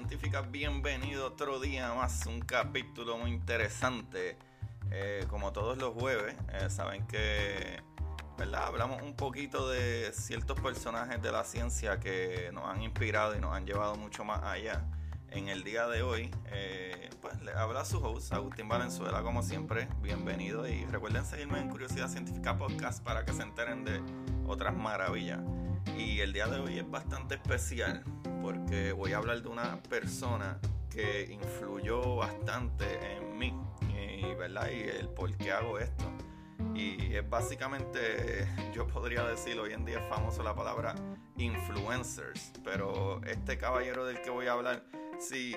Curiosidad Científica. Bienvenido otro día más. Un capítulo muy interesante. Eh, como todos los jueves, eh, saben que ¿verdad? hablamos un poquito de ciertos personajes de la ciencia que nos han inspirado y nos han llevado mucho más allá. En el día de hoy, eh, pues le habla su host, Agustín Valenzuela, como siempre. Bienvenido y recuerden seguirme en Curiosidad Científica Podcast para que se enteren de otras maravillas. Y el día de hoy es bastante especial porque voy a hablar de una persona que influyó bastante en mí y, ¿verdad? y el por qué hago esto. Y es básicamente, yo podría decir hoy en día es famoso la palabra influencers, pero este caballero del que voy a hablar, sí,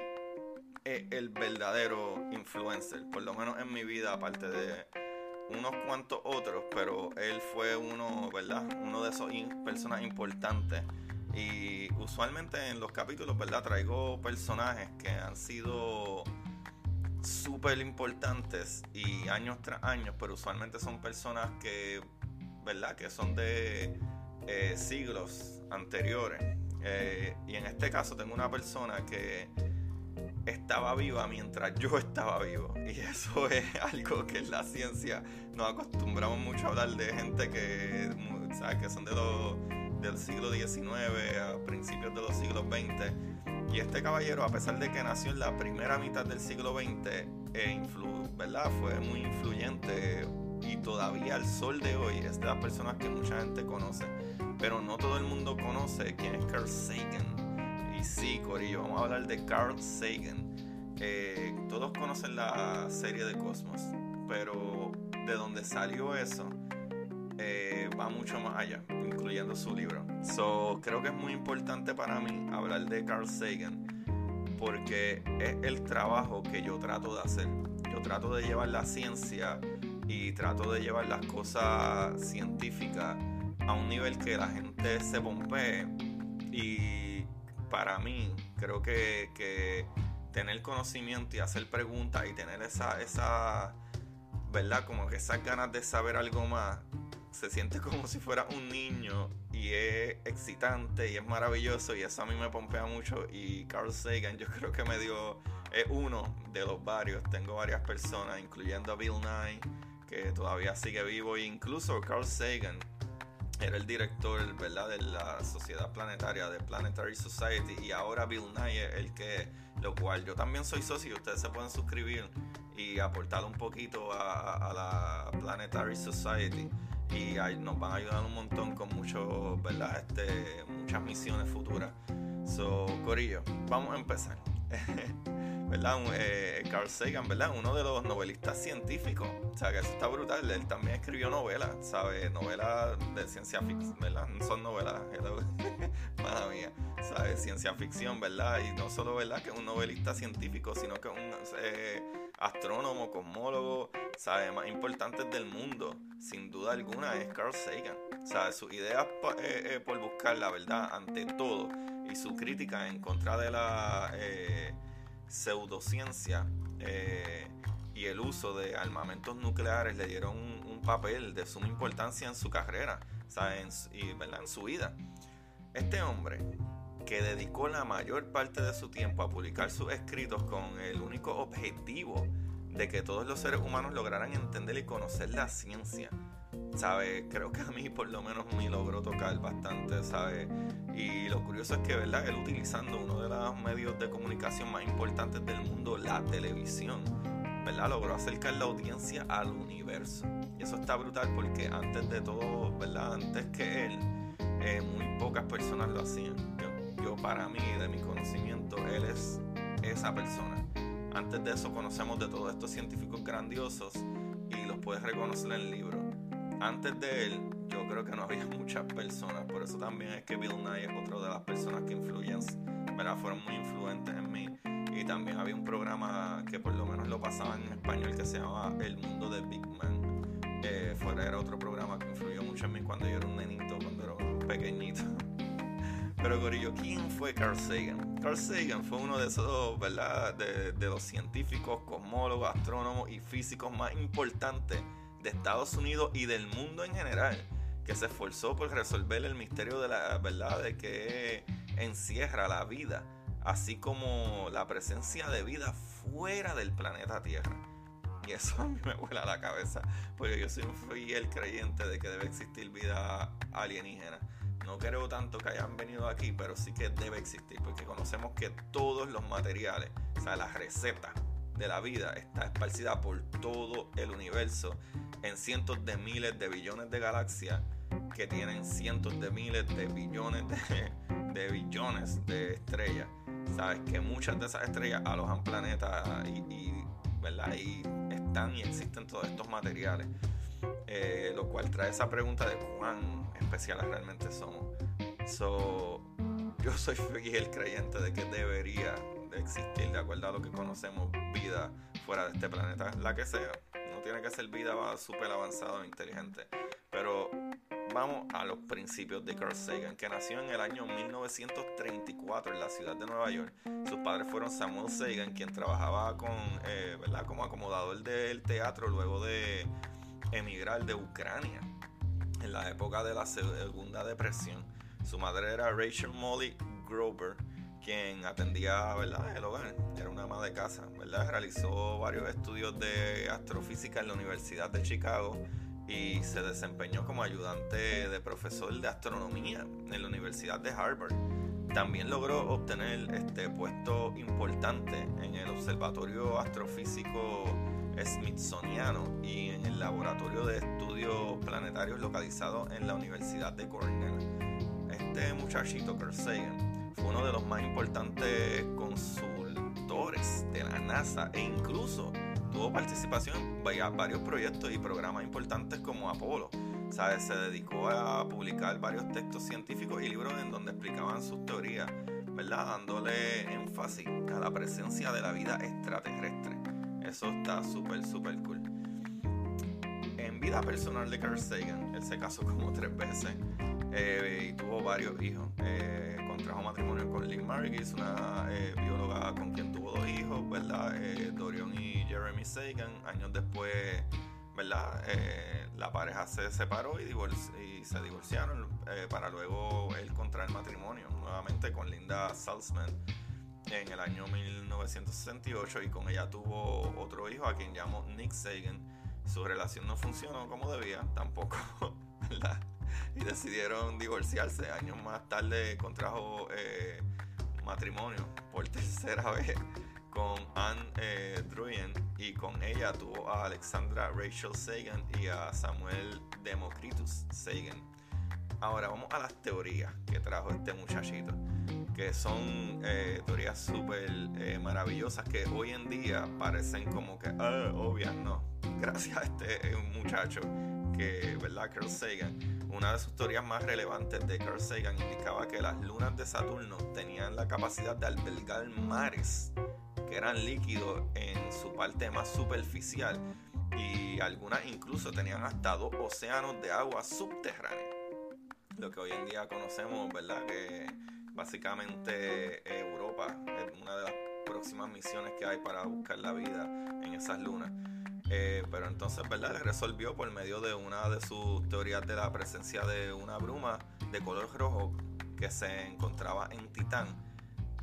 es el verdadero influencer, por lo menos en mi vida, aparte de unos cuantos otros, pero él fue uno, ¿verdad? Uno de esos personas importantes. Y usualmente en los capítulos, ¿verdad? Traigo personajes que han sido súper importantes y años tras años, pero usualmente son personas que, ¿verdad? Que son de eh, siglos anteriores. Eh, y en este caso tengo una persona que estaba viva mientras yo estaba vivo. Y eso es algo que en la ciencia nos acostumbramos mucho a hablar de gente que, ¿sabes? que son de los, del siglo XIX a principios de los siglos XX. Y este caballero, a pesar de que nació en la primera mitad del siglo XX, e ¿verdad? fue muy influyente y todavía al sol de hoy es de las personas que mucha gente conoce. Pero no todo el mundo conoce quién es Carl Sagan sí, Corillo, vamos a hablar de Carl Sagan. Eh, todos conocen la serie de Cosmos, pero de donde salió eso eh, va mucho más allá, incluyendo su libro. So, creo que es muy importante para mí hablar de Carl Sagan porque es el trabajo que yo trato de hacer. Yo trato de llevar la ciencia y trato de llevar las cosas científicas a un nivel que la gente se pompee y para mí, creo que, tener conocimiento y hacer preguntas y tener esa, esa, ¿verdad? Como que esas ganas de saber algo más, se siente como si fuera un niño y es excitante y es maravilloso y eso a mí me pompea mucho y Carl Sagan yo creo que me dio, es uno de los varios, tengo varias personas, incluyendo a Bill Nye, que todavía sigue vivo, e incluso Carl Sagan era el director ¿verdad? de la Sociedad Planetaria de Planetary Society y ahora Bill Nye el que lo cual yo también soy socio y ustedes se pueden suscribir y aportar un poquito a, la Planetary Society y ahí nos van a ayudar un montón con muchos verdad este muchas misiones futuras So, Corillo, vamos a empezar. ¿verdad? Eh, Carl Sagan, ¿verdad? Uno de los novelistas científicos. O sea, que eso está brutal. Él también escribió novelas, ¿sabes? Novelas de ciencia ficción, ¿verdad? No son novelas, mala mía, ¿sabes? Ciencia ficción, ¿verdad? Y no solo, ¿verdad? Que es un novelista científico, sino que es un eh, astrónomo, cosmólogo, ¿sabes? Más importante del mundo, sin duda alguna, es Carl Sagan. Sea, sus ideas eh, por buscar la verdad ante todo y su crítica en contra de la pseudociencia eh, y el uso de armamentos nucleares le dieron un, papel de suma importancia en su carrera y en su vida. Este hombre, que dedicó la mayor parte de su tiempo a publicar sus escritos con el único objetivo de que todos los seres humanos lograran entender y conocer la ciencia, ¿sabe? Creo que a mí por lo menos me logró tocar bastante, ¿sabe? Y lo curioso es que, ¿verdad? Él utilizando uno de los medios de comunicación más importantes del mundo, la televisión, ¿verdad? Logró acercar la audiencia al universo. Y eso está brutal porque antes de todo, ¿verdad? Antes que él, eh, muy pocas personas lo hacían. Yo, yo, para mí, de mi conocimiento, él es esa persona. Antes de eso conocemos de todos estos científicos grandiosos y los puedes reconocer en el libro antes de él, yo creo que no había muchas personas. Por eso también es que Bill Nye es otra de las personas que influyen, ¿verdad? Fueron muy influentes en mí. Y también había un programa que por lo menos lo pasaba en español que se llamaba El Mundo de Big Man. Eh, fuera era otro programa que influyó mucho en mí cuando yo era un nenito, cuando era pequeñito. Pero Gorillo, ¿quién fue Carl Sagan? Carl Sagan fue uno de esos, ¿verdad? De, de los científicos, cosmólogos, astrónomos y físicos más importantes de Estados Unidos y del mundo en general, que se esforzó por resolver el misterio de la verdad de que encierra la vida, así como la presencia de vida fuera del planeta Tierra. Y eso a mí me vuela la cabeza, porque yo soy un fiel creyente de que debe existir vida alienígena. No creo tanto que hayan venido aquí, pero sí que debe existir, porque conocemos que todos los materiales, o sea, la receta de la vida está esparcida por todo el universo en cientos de miles de billones de galaxias que tienen cientos de miles de billones de, billones de estrellas. Sabes que muchas de esas estrellas alojan planetas y, ¿verdad? y están y existen todos estos materiales. Eh, lo cual trae esa pregunta de cuán especiales realmente somos. So, yo soy fiel creyente de que debería de existir, de acuerdo a lo que conocemos, vida fuera de este planeta, la que sea tiene que ser vida súper avanzada o inteligente. Pero vamos a los principios de Carl Sagan, que nació en el año 1934 en la ciudad de Nueva York. Sus padres fueron Samuel Sagan, quien trabajaba con, eh, ¿verdad? como acomodador del teatro luego de emigrar de Ucrania en la época de la Segunda Depresión. Su madre era Rachel Molly Grover quien atendía ¿verdad? el hogar, era una ama de casa, ¿verdad? realizó varios estudios de astrofísica en la Universidad de Chicago y se desempeñó como ayudante de profesor de astronomía en la Universidad de Harvard. También logró obtener este puesto importante en el Observatorio Astrofísico Smithsoniano y en el Laboratorio de Estudios Planetarios localizado en la Universidad de Cornell. Este muchachito, Carl Sagan, fue uno de los más importantes consultores de la NASA e incluso tuvo participación en varios proyectos y programas importantes como Apolo. ¿Sabes? Se dedicó a publicar varios textos científicos y libros en donde explicaban sus teorías, ¿verdad? Dándole énfasis a la presencia de la vida extraterrestre. Eso está súper, súper cool. En vida personal de Carl Sagan, él se casó como tres veces eh, y tuvo varios hijos. Eh, contrajo matrimonio con Lynn Margis, una eh, bióloga con quien tuvo dos hijos, ¿verdad? Eh, Dorian y Jeremy Sagan. Años después, ¿verdad? Eh, la pareja se separó y, y se divorciaron para luego él contraer matrimonio nuevamente con Linda Salzman en el año 1968 y con ella tuvo otro hijo a quien llamó Nick Sagan. Su relación no funcionó como debía, tampoco, ¿verdad? Y decidieron divorciarse. Años más tarde contrajo eh, matrimonio por tercera vez con Anne eh, Druyen y con ella tuvo a Alexandra Rachel Sagan y a Samuel Democritus Sagan. Ahora vamos a las teorías que trajo este muchachito. que son eh, teorías súper eh, maravillosas que hoy en día parecen como que ah, obvias, no. Gracias a este muchacho que, ¿verdad? Carl Sagan, una de sus teorías más relevantes de Carl Sagan indicaba que las lunas de Saturno tenían la capacidad de albergar mares que eran líquidos en su parte más superficial y algunas incluso tenían hasta dos océanos de agua subterránea. Lo que hoy en día conocemos, ¿verdad? Que básicamente eh, Europa es una de las próximas misiones que hay para buscar la vida en esas lunas. Eh, pero entonces, ¿verdad? Resolvió por medio de una de sus teorías de la presencia de una bruma de color rojo que se encontraba en Titán,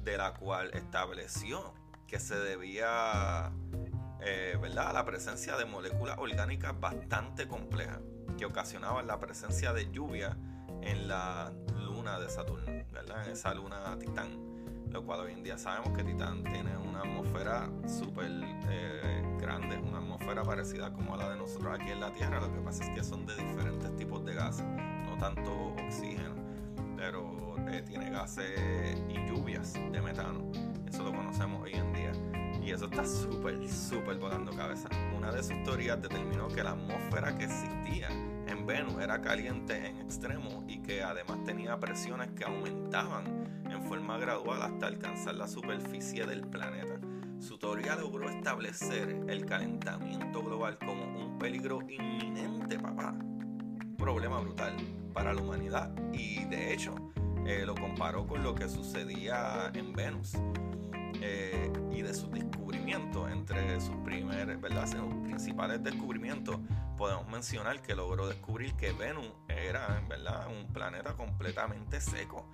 de la cual estableció que se debía eh, ¿verdad? a la presencia de moléculas orgánicas bastante complejas que ocasionaban la presencia de lluvia en la luna de Saturno, ¿verdad? en esa luna Titán. Lo cual hoy en día sabemos que Titán tiene una atmósfera súper eh, grande, una atmósfera parecida como a la de nosotros aquí en la Tierra. Lo que pasa es que son de diferentes tipos de gases, no tanto oxígeno, pero eh, tiene gases y lluvias de metano. Eso lo conocemos hoy en día. Y eso está súper, súper volando cabeza. Una de sus teorías determinó que la atmósfera que existía en Venus era caliente en extremo y que además tenía presiones que aumentaban en forma gradual hasta alcanzar la superficie del planeta. Su teoría logró establecer el calentamiento global como un peligro inminente, papá. Un problema brutal para la humanidad y de hecho eh, lo comparó con lo que sucedía en Venus. Eh, y de sus descubrimientos, entre sus ¿verdad? principales descubrimientos, podemos mencionar que logró descubrir que Venus era ¿verdad? un planeta completamente seco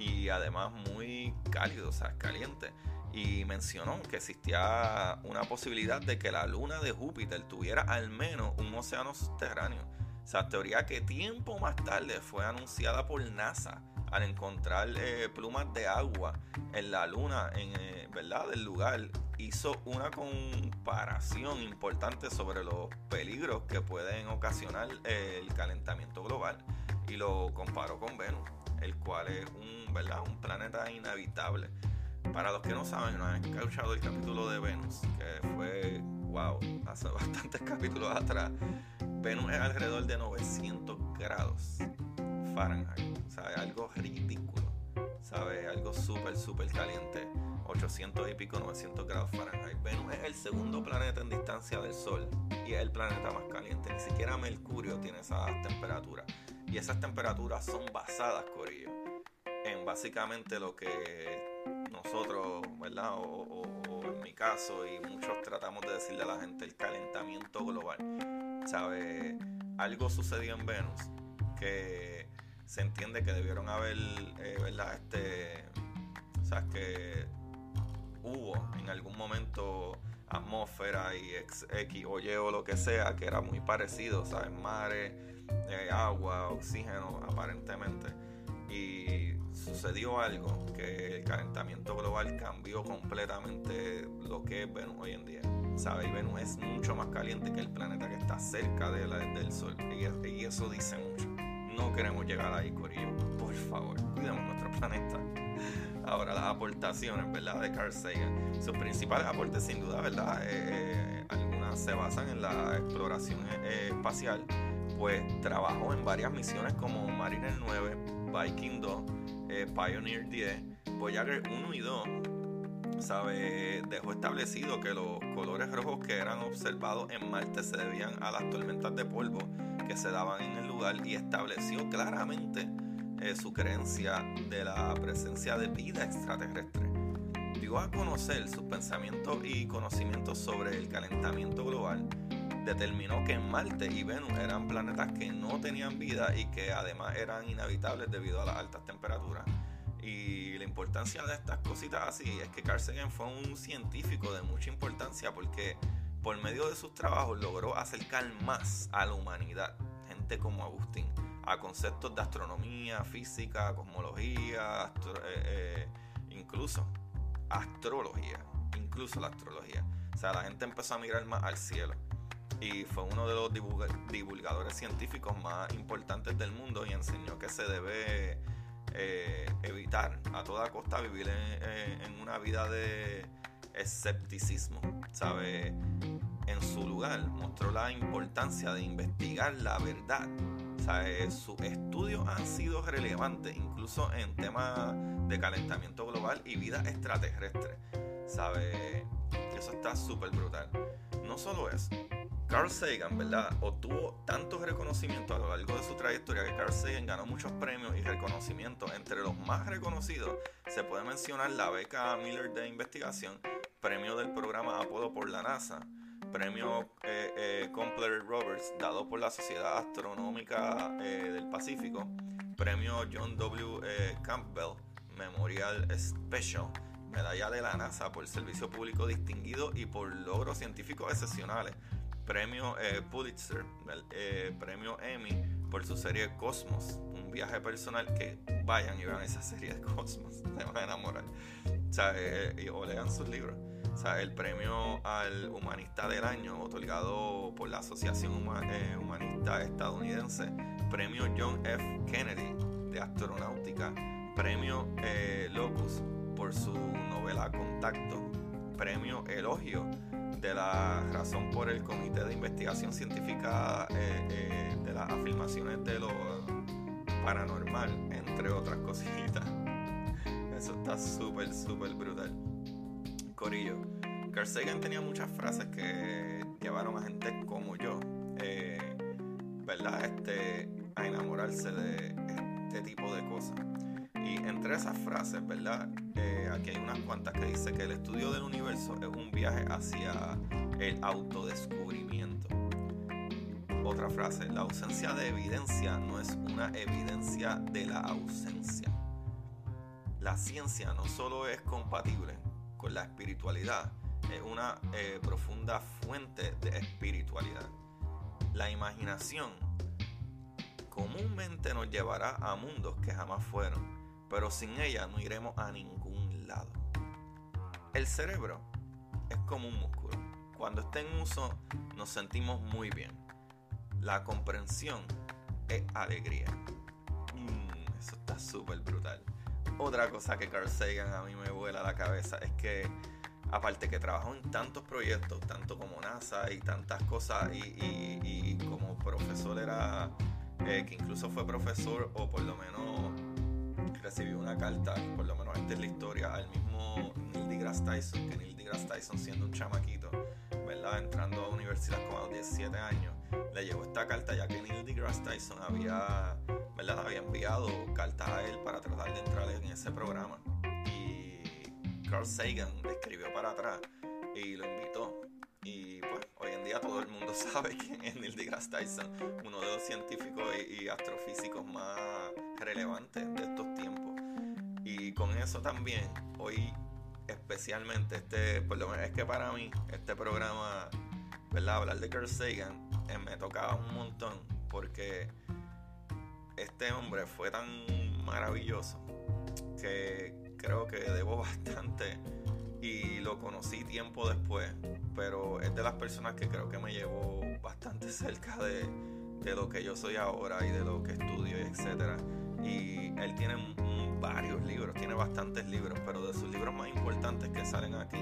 y además muy cálido, o sea, caliente. Y mencionó que existía una posibilidad de que la luna de Júpiter tuviera al menos un océano subterráneo. O sea, teoría que tiempo más tarde fue anunciada por NASA al encontrar eh, plumas de agua en la luna, en, eh, ¿verdad? del lugar, hizo una comparación importante sobre los peligros que pueden ocasionar el calentamiento global y lo comparó con Venus, el cual es un, ¿verdad? un planeta inhabitable. Para los que no saben, no han escuchado el capítulo de Venus, que fue, wow, hace bastantes capítulos atrás. Venus es alrededor de 900 grados Fahrenheit, ¿sabes? Algo ridículo, ¿sabes? Algo súper, súper caliente. 800 y pico, 900 grados Fahrenheit. Venus es el segundo planeta en distancia del Sol y es el planeta más caliente. Ni siquiera Mercurio tiene esas temperaturas. Y esas temperaturas son basadas, Corillo, en básicamente lo que nosotros, ¿verdad? O, en mi caso, y muchos tratamos de decirle a la gente, el calentamiento global. ¿Sabe? Algo sucedió en Venus que se entiende que debieron haber, eh, ¿verdad? Este, o sea, que hubo en algún momento atmósfera y X, o Y o lo que sea, que era muy parecido, ¿sabes? Mares, eh, agua, oxígeno, aparentemente. Y sucedió algo, que el calentamiento global cambió completamente lo que es Venus hoy en día. ¿Sabes? Y Venus es mucho más caliente que el planeta que está cerca de la, del Sol. y eso dice mucho no queremos llegar ahí, Corillo. Por favor, cuidemos nuestro planeta. Ahora, las aportaciones, ¿verdad? De Carl Sagan. Sus principales aportes, sin duda, ¿verdad? Eh, eh, algunas se basan en la exploración eh, espacial. Pues trabajó en varias misiones como Mariner 9, Viking 2, Pioneer 10, Voyager 1 y 2 sabe, dejó establecido que los colores rojos que eran observados en Marte se debían a las tormentas de polvo que se daban en el lugar y estableció claramente eh, su creencia de la presencia de vida extraterrestre. Dio a conocer sus pensamientos y conocimientos sobre el calentamiento global. Determinó que Marte y Venus eran planetas que no tenían vida y que además eran inhabitables debido a las altas temperaturas. Y la importancia de estas cositas así es que Carl Sagan fue un científico de mucha importancia porque por medio de sus trabajos logró acercar más a la humanidad, gente como Agustín, a conceptos de astronomía, física, cosmología, eh, eh, incluso astrología, incluso la astrología. O sea, la gente empezó a mirar más al cielo y fue uno de los divulgadores científicos más importantes del mundo y enseñó que se debe eh, evitar a toda costa vivir en, una vida de escepticismo, ¿sabe? En su lugar mostró la importancia de investigar la verdad. ¿sabe? Sus estudios han sido relevantes incluso en temas de calentamiento global y vida extraterrestre. ¿Sabe? Eso está súper brutal. No solo eso, Carl Sagan, ¿verdad? Obtuvo tantos reconocimientos a lo largo de su trayectoria que Carl Sagan ganó muchos premios y reconocimientos. Entre los más reconocidos se puede mencionar la beca Miller de investigación, premio del programa Apollo por la NASA, premio eh, eh Roberts dado por la Sociedad Astronómica eh, del Pacífico, premio John W. Eh, Campbell Memorial Special, medalla de la NASA por servicio público distinguido y por logros científicos excepcionales premio eh, Pulitzer, eh, premio Emmy por su serie Cosmos, un viaje personal que vayan y vean esa serie de Cosmos, se van a enamorar. O, eh, lean sus libros. El premio al Humanista del Año, otorgado por la Asociación Humanista Estadounidense, premio John F. Kennedy de Astronáutica, premio Locus por su novela Contacto, premio Elogio de la razón por el Comité de Investigación Científica eh, eh, de las afirmaciones de lo paranormal, entre otras cositas. Eso está súper, súper brutal. Corillo. Carl Sagan tenía muchas frases que llevaron a gente como yo, eh, ¿verdad? Este, a enamorarse de este tipo de cosas. Y entre esas frases, ¿verdad? Eh, aquí hay unas cuantas que dice que el estudio del universo es un viaje hacia el autodescubrimiento. Otra frase, la ausencia de evidencia no es una evidencia de la ausencia. La ciencia no solo es compatible con la espiritualidad, es una eh, profunda fuente de espiritualidad. La imaginación comúnmente nos llevará a mundos que jamás fueron pero sin ella no iremos a ningún lado. El cerebro es como un músculo. Cuando está en uso nos sentimos muy bien. La comprensión es alegría. Mm, eso está súper brutal. Otra cosa que Carl Sagan a mí me vuela la cabeza es que aparte que trabajó en tantos proyectos, tanto como NASA y tantas cosas, y, como profesor era, eh, que incluso fue profesor o por lo menos recibió una carta, por lo menos esta es la historia, al mismo Neil deGrasse Tyson, que Neil deGrasse Tyson siendo un chamaquito, ¿verdad? Entrando a la universidad como a los 17 años, le llegó esta carta ya que Neil deGrasse Tyson había, ¿verdad? Había enviado cartas a él para tratar de entrar en ese programa. Y Carl Sagan le escribió para atrás y lo invitó. Todo el mundo sabe quién es Neil deGrasse Tyson, uno de los científicos y, y astrofísicos más relevantes de estos tiempos. Y con eso también, hoy especialmente, este, por lo menos es que para mí, este programa, ¿verdad? Hablar de Carl Sagan eh, me tocaba un montón porque este hombre fue tan maravilloso que creo que debo bastante y lo conocí tiempo después, pero es de las personas que creo que me llevó bastante cerca de, de lo que yo soy ahora y de lo que estudio y etcétera. Y él tiene varios libros, tiene bastantes libros, pero de sus libros más importantes que salen aquí.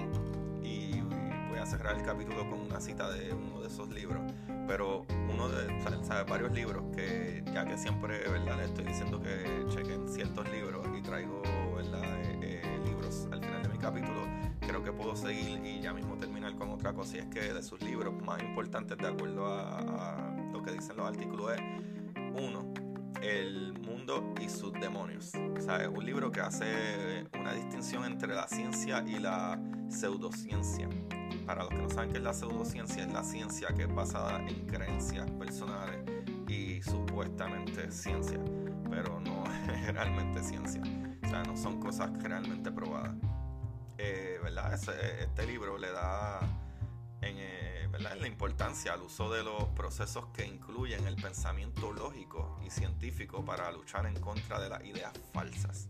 Y voy a cerrar el capítulo con una cita de uno de esos libros. Pero uno de, sabe, varios libros que ya que siempre, ¿verdad? Le estoy diciendo que chequen ciertos libros y traigo, ¿verdad? Eh, eh, libros al final de mi capítulo. Seguir y ya mismo terminar con otra cosa. Y es que de sus libros más importantes, de acuerdo a, a lo que dicen los artículos, es uno, el mundo y sus demonios. O sea, es un libro que hace una distinción entre la ciencia y la pseudociencia. Para los que no saben qué es la pseudociencia, es la ciencia que es basada en creencias personales y supuestamente ciencia, pero no es realmente ciencia. O sea, no son cosas realmente probadas. Eh, ¿Verdad? este libro le da en, eh, la importancia al uso de los procesos que incluyen el pensamiento lógico y científico para luchar en contra de las ideas falsas.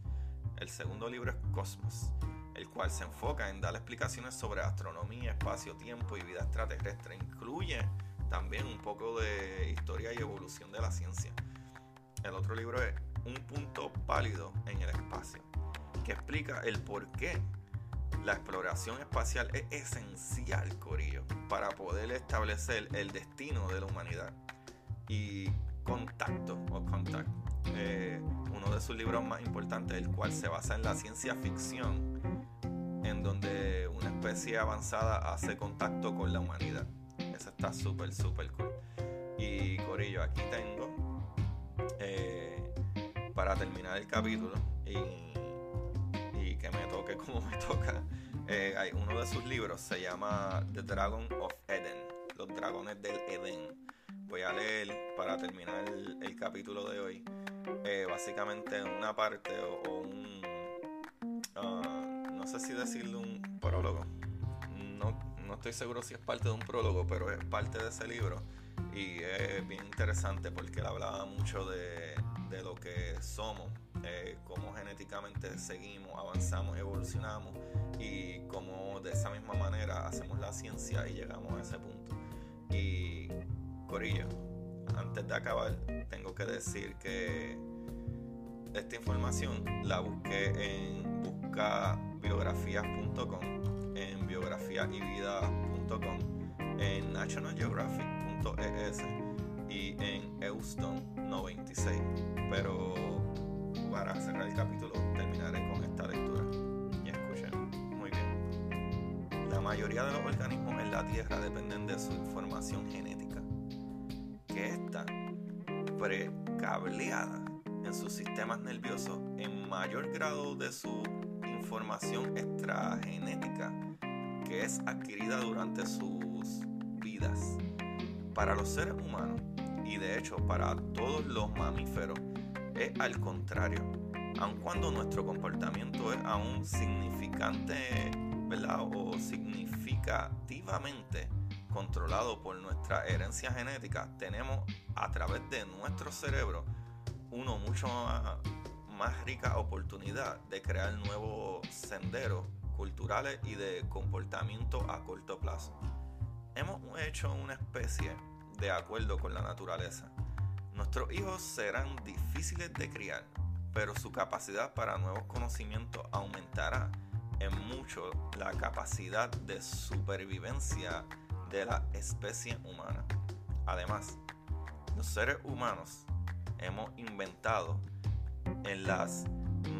El segundo libro es Cosmos, el cual se enfoca en dar explicaciones sobre astronomía, espacio, tiempo y vida extraterrestre. Incluye también un poco de historia y evolución de la ciencia. El otro libro es Un punto pálido en el espacio. que explica el por qué la exploración espacial es esencial, Corillo, para poder establecer el destino de la humanidad. Y Contacto, o Contact, eh, uno de sus libros más importantes, el cual se basa en la ciencia ficción, en donde una especie avanzada hace contacto con la humanidad. Eso está súper, súper cool. Y Corillo, aquí tengo, eh, para terminar el capítulo, que me toque como me toca. Eh, hay uno de sus libros se llama The Dragon of Eden, los dragones del Edén. Voy a leer para terminar el, capítulo de hoy. Eh, básicamente una parte o, un ah, no sé si decirle un prólogo. No, no estoy seguro si es parte de un prólogo, pero es parte de ese libro. Y es bien interesante porque él hablaba mucho de, de lo que somos eh, cómo genéticamente seguimos, avanzamos, evolucionamos y cómo de esa misma manera hacemos la ciencia y llegamos a ese punto. Y Corillo, antes de acabar, tengo que decir que esta información la busqué en buscabiografías.com, en biografiayvida.com, en nationalgeographic.es y en Euston 96. Pero para cerrar el capítulo terminaré con esta lectura. Y escuchen, muy bien. La mayoría de los organismos en la Tierra dependen de su información genética, que está precableada en sus sistemas nerviosos en mayor grado de su información extragenética que es adquirida durante sus vidas. Para los seres humanos y de hecho para todos los mamíferos, es al contrario. Aun cuando nuestro comportamiento es aún significante, ¿verdad? O significativamente controlado por nuestra herencia genética, tenemos a través de nuestro cerebro uno mucho más, rica oportunidad de crear nuevos senderos culturales y de comportamiento a corto plazo. Hemos hecho una especie de acuerdo con la naturaleza Nuestros hijos serán difíciles de criar, pero su capacidad para nuevos conocimientos aumentará en mucho la capacidad de supervivencia de la especie humana. Además, los seres humanos hemos inventado en las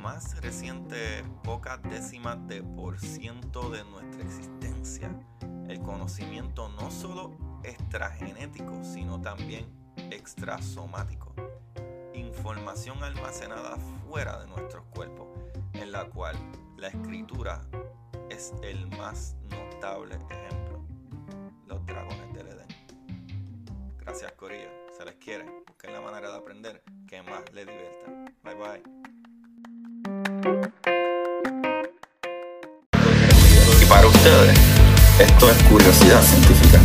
más recientes pocas décimas de por ciento de nuestra existencia el conocimiento no solo extragenético, sino también extrasomático, información almacenada fuera de nuestros cuerpos, en la cual la escritura es el más notable ejemplo. Los dragones del Edén. Gracias Corillo, se les quiere, busquen la manera de aprender que más les divierta. Bye bye. Y para ustedes, esto es curiosidad científica.